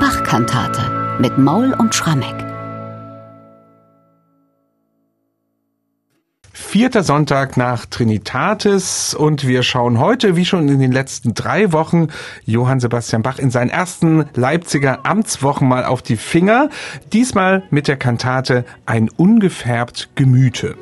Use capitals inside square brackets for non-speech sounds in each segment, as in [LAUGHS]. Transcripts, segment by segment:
Bachkantate mit Maul und Schrammeck. Vierter Sonntag nach Trinitatis und wir schauen heute, wie schon in den letzten drei Wochen, Johann Sebastian Bach in seinen ersten Leipziger Amtswochen mal auf die Finger. Diesmal mit der Kantate Ein ungefärbt Gemüte.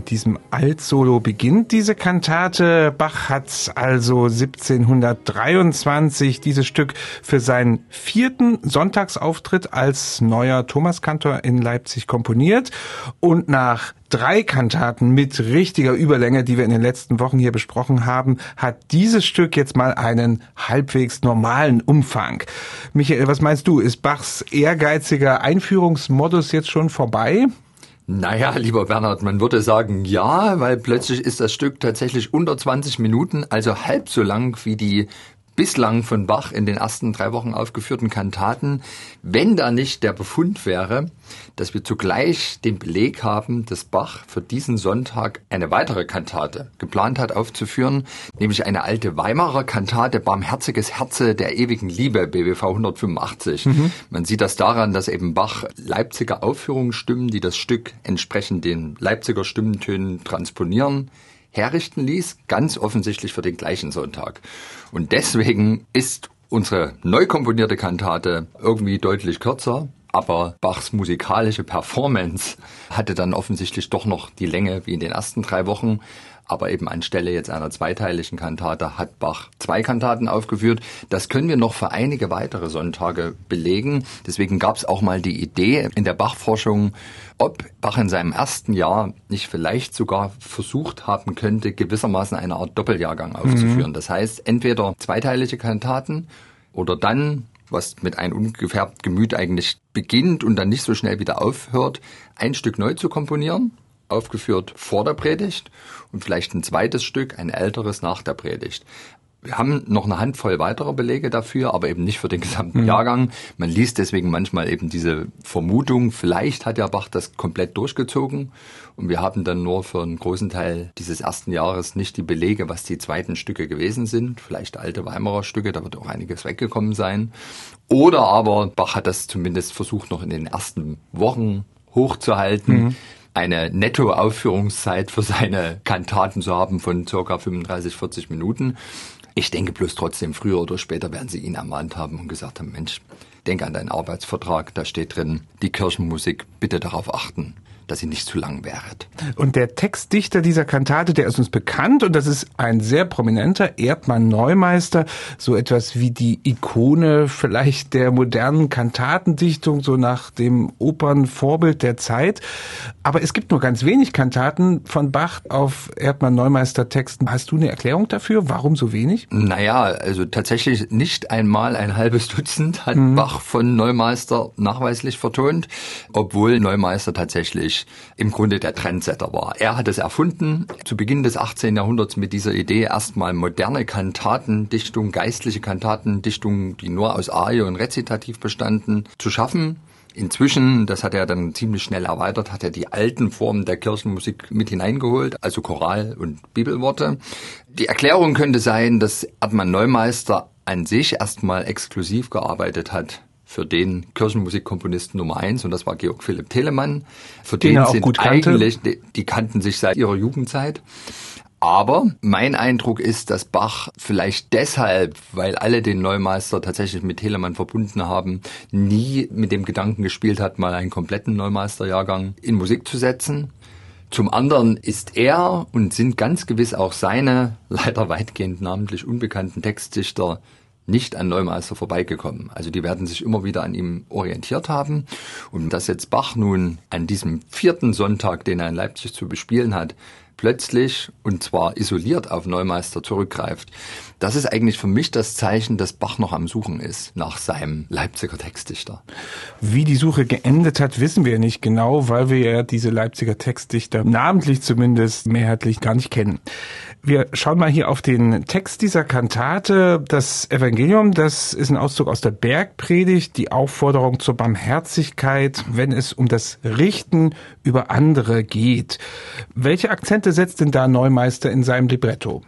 Mit diesem Altsolo beginnt diese Kantate. Bach hat also 1723 dieses Stück für seinen vierten Sonntagsauftritt als neuer Thomaskantor in Leipzig komponiert und nach drei Kantaten mit richtiger Überlänge, die wir in den letzten Wochen hier besprochen haben, hat dieses Stück jetzt mal einen halbwegs normalen Umfang. Michael, was meinst du? Ist Bachs ehrgeiziger Einführungsmodus jetzt schon vorbei? Naja, lieber Bernhard, man würde sagen ja, weil plötzlich ist das Stück tatsächlich unter 20 Minuten, also halb so lang wie die bislang von Bach in den ersten drei Wochen aufgeführten Kantaten, wenn da nicht der Befund wäre, dass wir zugleich den Beleg haben, dass Bach für diesen Sonntag eine weitere Kantate geplant hat aufzuführen, nämlich eine alte Weimarer Kantate Barmherziges Herze der ewigen Liebe, BWV 185. Mhm. Man sieht das daran, dass eben Bach Leipziger Aufführungsstimmen, die das Stück entsprechend den Leipziger Stimmentönen transponieren, herrichten ließ, ganz offensichtlich für den gleichen Sonntag. Und deswegen ist unsere neu komponierte Kantate irgendwie deutlich kürzer, aber Bachs musikalische Performance hatte dann offensichtlich doch noch die Länge wie in den ersten drei Wochen aber eben anstelle jetzt einer zweiteiligen Kantate hat Bach zwei Kantaten aufgeführt. Das können wir noch für einige weitere Sonntage belegen. Deswegen gab es auch mal die Idee in der Bachforschung, ob Bach in seinem ersten Jahr nicht vielleicht sogar versucht haben könnte, gewissermaßen eine Art Doppeljahrgang aufzuführen. Mhm. Das heißt, entweder zweiteilige Kantaten oder dann was mit einem ungefärbten Gemüt eigentlich beginnt und dann nicht so schnell wieder aufhört, ein Stück neu zu komponieren aufgeführt vor der Predigt und vielleicht ein zweites Stück, ein älteres nach der Predigt. Wir haben noch eine Handvoll weiterer Belege dafür, aber eben nicht für den gesamten mhm. Jahrgang. Man liest deswegen manchmal eben diese Vermutung, vielleicht hat ja Bach das komplett durchgezogen und wir haben dann nur für einen großen Teil dieses ersten Jahres nicht die Belege, was die zweiten Stücke gewesen sind. Vielleicht alte Weimarer Stücke, da wird auch einiges weggekommen sein. Oder aber Bach hat das zumindest versucht, noch in den ersten Wochen hochzuhalten. Mhm eine Nettoaufführungszeit für seine Kantaten zu haben von circa 35, 40 Minuten. Ich denke bloß trotzdem, früher oder später werden sie ihn ermahnt haben und gesagt haben, Mensch, denk an deinen Arbeitsvertrag, da steht drin, die Kirchenmusik, bitte darauf achten dass ihr nicht zu lang wäret. Und der Textdichter dieser Kantate, der ist uns bekannt und das ist ein sehr prominenter Erdmann Neumeister, so etwas wie die Ikone vielleicht der modernen Kantatendichtung, so nach dem Opernvorbild der Zeit. Aber es gibt nur ganz wenig Kantaten von Bach auf Erdmann Neumeister Texten. Hast du eine Erklärung dafür? Warum so wenig? Naja, also tatsächlich nicht einmal ein halbes Dutzend hat mhm. Bach von Neumeister nachweislich vertont, obwohl Neumeister tatsächlich im Grunde der Trendsetter war. Er hat es erfunden, zu Beginn des 18. Jahrhunderts mit dieser Idee, erstmal moderne Kantatendichtung, geistliche Kantatendichtung, die nur aus Arie und Rezitativ bestanden, zu schaffen. Inzwischen, das hat er dann ziemlich schnell erweitert, hat er die alten Formen der Kirchenmusik mit hineingeholt, also Choral und Bibelworte. Die Erklärung könnte sein, dass Erdmann Neumeister an sich erstmal exklusiv gearbeitet hat für den Kirchenmusikkomponisten Nummer eins und das war Georg Philipp Telemann. Für den, den sind eigentlich, die, die kannten sich seit ihrer Jugendzeit. Aber mein Eindruck ist, dass Bach vielleicht deshalb, weil alle den Neumeister tatsächlich mit Telemann verbunden haben, nie mit dem Gedanken gespielt hat, mal einen kompletten Neumeisterjahrgang in Musik zu setzen. Zum anderen ist er und sind ganz gewiss auch seine leider weitgehend namentlich unbekannten Textdichter nicht an Neumeister vorbeigekommen. Also die werden sich immer wieder an ihm orientiert haben. Und dass jetzt Bach nun an diesem vierten Sonntag, den er in Leipzig zu bespielen hat, plötzlich und zwar isoliert auf Neumeister zurückgreift, das ist eigentlich für mich das Zeichen, dass Bach noch am Suchen ist nach seinem Leipziger Textdichter. Wie die Suche geendet hat, wissen wir nicht genau, weil wir ja diese Leipziger Textdichter namentlich zumindest mehrheitlich gar nicht kennen. Wir schauen mal hier auf den Text dieser Kantate. Das Evangelium, das ist ein Auszug aus der Bergpredigt, die Aufforderung zur Barmherzigkeit, wenn es um das Richten über andere geht. Welche Akzente setzt denn da Neumeister in seinem Libretto?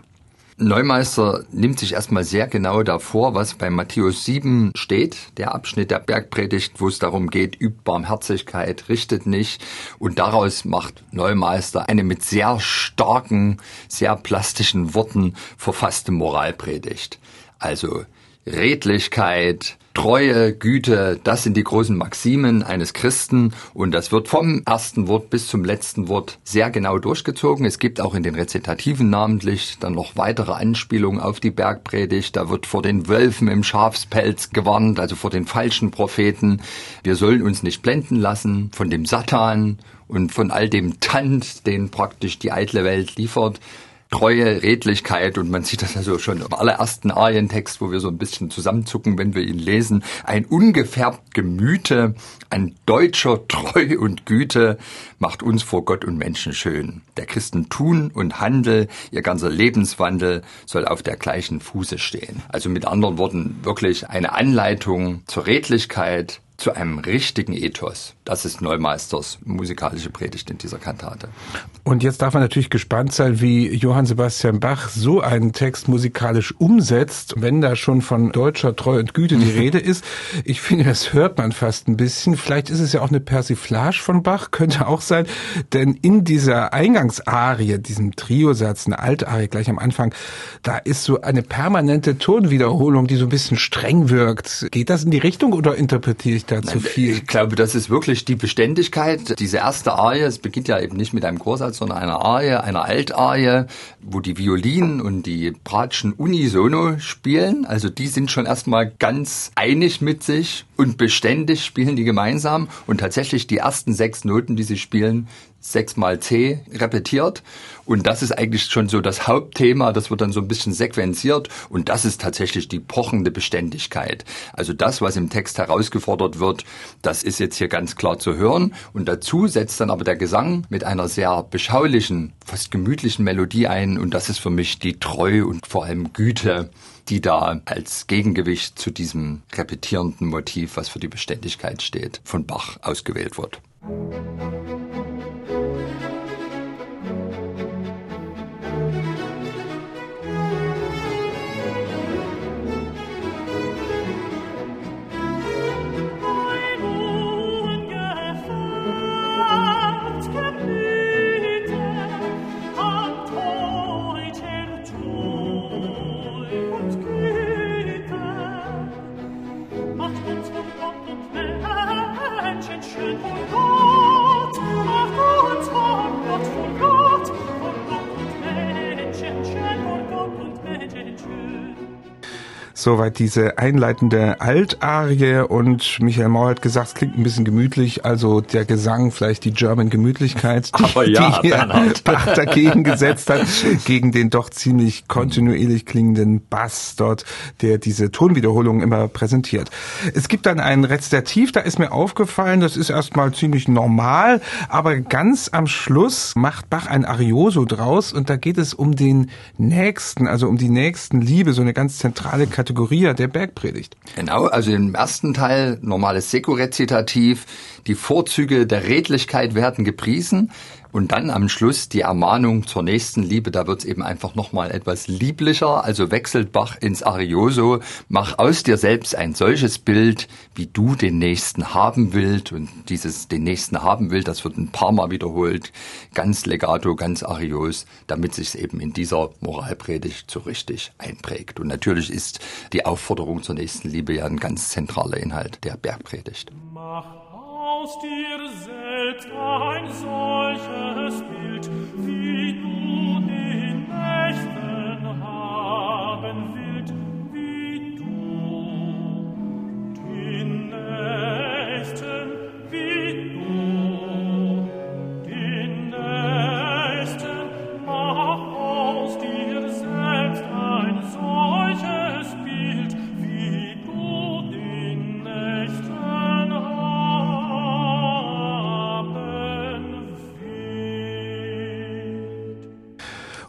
Neumeister nimmt sich erstmal sehr genau davor, was bei Matthäus 7 steht, der Abschnitt der Bergpredigt, wo es darum geht, übt Barmherzigkeit, richtet nicht. Und daraus macht Neumeister eine mit sehr starken, sehr plastischen Worten verfasste Moralpredigt. Also Redlichkeit, Treue, Güte, das sind die großen Maximen eines Christen und das wird vom ersten Wort bis zum letzten Wort sehr genau durchgezogen. Es gibt auch in den Rezitativen namentlich dann noch weitere Anspielungen auf die Bergpredigt. Da wird vor den Wölfen im Schafspelz gewarnt, also vor den falschen Propheten. Wir sollen uns nicht blenden lassen von dem Satan und von all dem Tand, den praktisch die eitle Welt liefert. Treue, Redlichkeit und man sieht das also schon im allerersten Arientext, wo wir so ein bisschen zusammenzucken, wenn wir ihn lesen. Ein ungefärbt Gemüte an deutscher Treu und Güte macht uns vor Gott und Menschen schön. Der Christen tun und Handel, ihr ganzer Lebenswandel soll auf der gleichen Fuße stehen. Also mit anderen Worten wirklich eine Anleitung zur Redlichkeit, zu einem richtigen Ethos. Das ist Neumeisters musikalische Predigt in dieser Kantate. Und jetzt darf man natürlich gespannt sein, wie Johann Sebastian Bach so einen Text musikalisch umsetzt, wenn da schon von deutscher Treu und Güte die [LAUGHS] Rede ist. Ich finde, das hört man fast ein bisschen. Vielleicht ist es ja auch eine Persiflage von Bach, könnte auch sein, denn in dieser Eingangsarie, diesem Triosatz, eine Altarie gleich am Anfang, da ist so eine permanente Tonwiederholung, die so ein bisschen streng wirkt. Geht das in die Richtung oder interpretiere ich da zu viel? Ich glaube, das ist wirklich die Beständigkeit. Diese erste Arie, es beginnt ja eben nicht mit einem Chorsatz, sondern einer Arie, einer Altarie, wo die Violinen und die Bratschen unisono spielen. Also die sind schon erstmal ganz einig mit sich und beständig spielen die gemeinsam. Und tatsächlich die ersten sechs Noten, die sie spielen, sechsmal C repetiert. Und das ist eigentlich schon so das Hauptthema. Das wird dann so ein bisschen sequenziert. Und das ist tatsächlich die pochende Beständigkeit. Also das, was im Text herausgefordert wird, das ist jetzt hier ganz klar zu hören. Und dazu setzt dann aber der Gesang mit einer sehr beschaulichen, fast gemütlichen Melodie ein. Und das ist für mich die Treu und vor allem Güte, die da als Gegengewicht zu diesem repetierenden Motiv, was für die Beständigkeit steht, von Bach ausgewählt wird. Soweit diese einleitende Altarie und Michael Mauer hat gesagt, es klingt ein bisschen gemütlich, also der Gesang, vielleicht die German Gemütlichkeit, die, Aber ja, die. [LAUGHS] Bach dagegen gesetzt hat, gegen den doch ziemlich kontinuierlich klingenden Bass dort, der diese Tonwiederholung immer präsentiert. Es gibt dann ein Rezitativ, da ist mir aufgefallen, das ist erstmal ziemlich normal, aber ganz am Schluss macht Bach ein Arioso draus und da geht es um den Nächsten, also um die Nächstenliebe, so eine ganz zentrale Kategorie Kategorie der Bergpredigt. Genau, also im ersten Teil normales Sekurezitativ, die Vorzüge der Redlichkeit werden gepriesen. Und dann am Schluss die Ermahnung zur nächsten Liebe, da wird's eben einfach nochmal etwas lieblicher, also wechselt Bach ins Arioso, mach aus dir selbst ein solches Bild, wie du den Nächsten haben willst. Und dieses den Nächsten haben will, das wird ein paar Mal wiederholt, ganz legato, ganz arios, damit sich's eben in dieser Moralpredigt so richtig einprägt. Und natürlich ist die Aufforderung zur nächsten Liebe ja ein ganz zentraler Inhalt der Bergpredigt. Mach aus dir selbst ein solches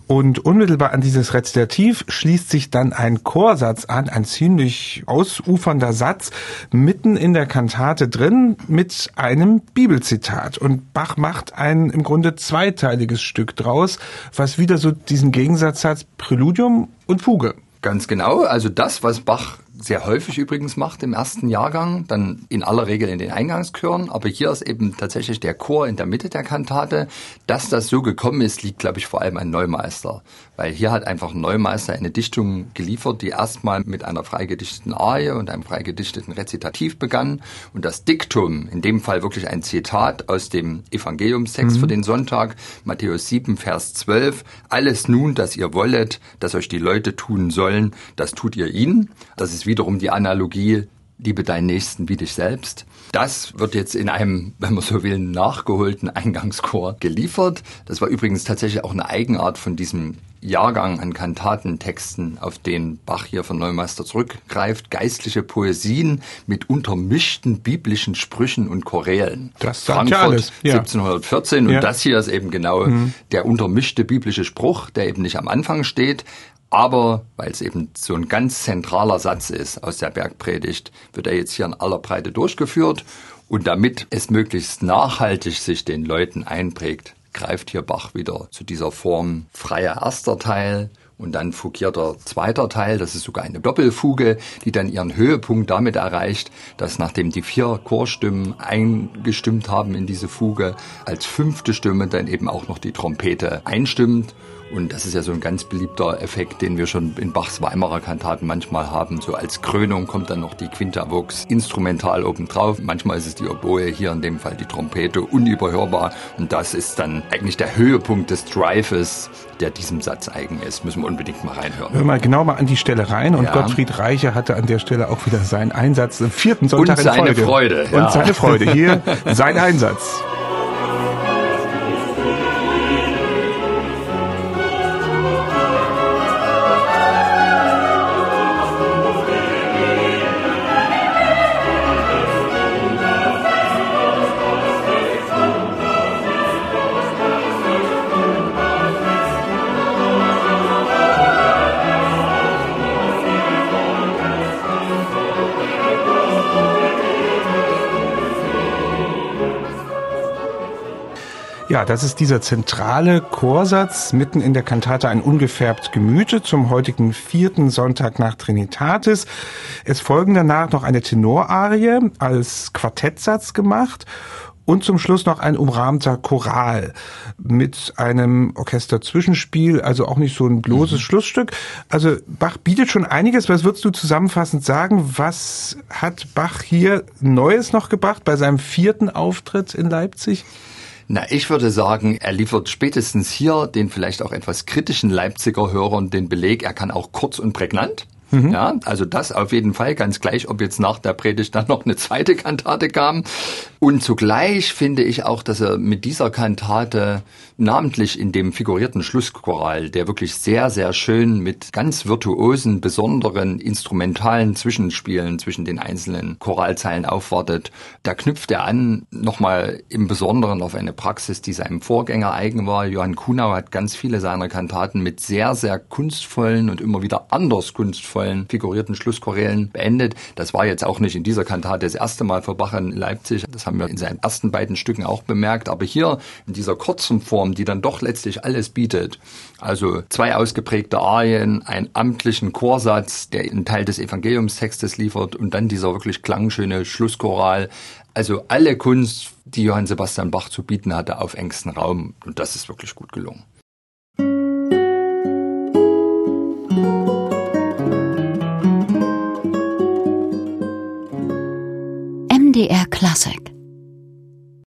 Und unmittelbar an dieses Rezitativ schließt sich dann ein Chorsatz an, ein ziemlich ausufernder Satz, mitten in der Kantate drin mit einem Bibelzitat. Und Bach macht ein im Grunde zweiteiliges Stück draus, was wieder so diesen Gegensatz hat, Präludium und Fuge. Ganz genau. Also das, was Bach sehr häufig übrigens macht im ersten Jahrgang, dann in aller Regel in den Eingangschören, aber hier ist eben tatsächlich der Chor in der Mitte der Kantate. Dass das so gekommen ist, liegt, glaube ich, vor allem an Neumeister, weil hier hat einfach Neumeister eine Dichtung geliefert, die erstmal mit einer freigedichteten Arie und einem freigedichteten Rezitativ begann und das Diktum, in dem Fall wirklich ein Zitat aus dem Evangeliumstext mhm. für den Sonntag, Matthäus 7, Vers 12, alles nun, dass ihr wollet, dass euch die Leute tun sollen, das tut ihr ihnen. Das ist wiederum die Analogie, liebe deinen Nächsten wie dich selbst. Das wird jetzt in einem, wenn man so will, nachgeholten Eingangschor geliefert. Das war übrigens tatsächlich auch eine Eigenart von diesem Jahrgang an Kantatentexten, auf den Bach hier von Neumeister zurückgreift, geistliche Poesien mit untermischten biblischen Sprüchen und Chorälen. Das Frankfurt ja alles. Ja. 1714 und ja. das hier ist eben genau mhm. der untermischte biblische Spruch, der eben nicht am Anfang steht, aber weil es eben so ein ganz zentraler Satz ist aus der Bergpredigt, wird er jetzt hier in aller Breite durchgeführt. Und damit es möglichst nachhaltig sich den Leuten einprägt, greift hier Bach wieder zu dieser Form freier erster Teil und dann fugierter zweiter Teil. Das ist sogar eine Doppelfuge, die dann ihren Höhepunkt damit erreicht, dass nachdem die vier Chorstimmen eingestimmt haben in diese Fuge, als fünfte Stimme dann eben auch noch die Trompete einstimmt und das ist ja so ein ganz beliebter Effekt, den wir schon in Bachs Weimarer Kantaten manchmal haben. So als Krönung kommt dann noch die Quintavox instrumental obendrauf. Manchmal ist es die Oboe, hier in dem Fall die Trompete, unüberhörbar. Und das ist dann eigentlich der Höhepunkt des Drives, der diesem Satz eigen ist. Müssen wir unbedingt mal reinhören. Hör mal genau mal an die Stelle rein. Und ja. Gottfried Reiche hatte an der Stelle auch wieder seinen Einsatz im vierten Sonntag Und seine in Folge. Freude. Und seine Freude. Hier [LAUGHS] sein Einsatz. Ja, das ist dieser zentrale Chorsatz mitten in der Kantate ein ungefärbt Gemüte zum heutigen vierten Sonntag nach Trinitatis. Es folgen danach noch eine Tenorarie als Quartettsatz gemacht und zum Schluss noch ein umrahmter Choral mit einem Orchesterzwischenspiel, also auch nicht so ein bloßes mhm. Schlussstück. Also Bach bietet schon einiges. Was würdest du zusammenfassend sagen? Was hat Bach hier Neues noch gebracht bei seinem vierten Auftritt in Leipzig? Na, ich würde sagen, er liefert spätestens hier den vielleicht auch etwas kritischen Leipziger Hörern den Beleg, er kann auch kurz und prägnant. Mhm. Ja, also das auf jeden Fall, ganz gleich, ob jetzt nach der Predigt dann noch eine zweite Kantate kam. Und zugleich finde ich auch, dass er mit dieser Kantate namentlich in dem figurierten Schlusschoral, der wirklich sehr, sehr schön mit ganz virtuosen, besonderen instrumentalen Zwischenspielen zwischen den einzelnen Choralzeilen aufwartet, da knüpft er an nochmal im Besonderen auf eine Praxis, die seinem Vorgänger eigen war. Johann Kunau hat ganz viele seiner Kantaten mit sehr, sehr kunstvollen und immer wieder anders kunstvollen wundervollen figurierten Schlusschorälen beendet. Das war jetzt auch nicht in dieser Kantate das erste Mal für Bach in Leipzig. Das haben wir in seinen ersten beiden Stücken auch bemerkt. Aber hier in dieser kurzen Form, die dann doch letztlich alles bietet, also zwei ausgeprägte Arien, einen amtlichen Chorsatz, der einen Teil des Evangeliumstextes liefert und dann dieser wirklich klangschöne Schlusschoral. Also alle Kunst, die Johann Sebastian Bach zu bieten hatte, auf engstem Raum. Und das ist wirklich gut gelungen. MDR Classic.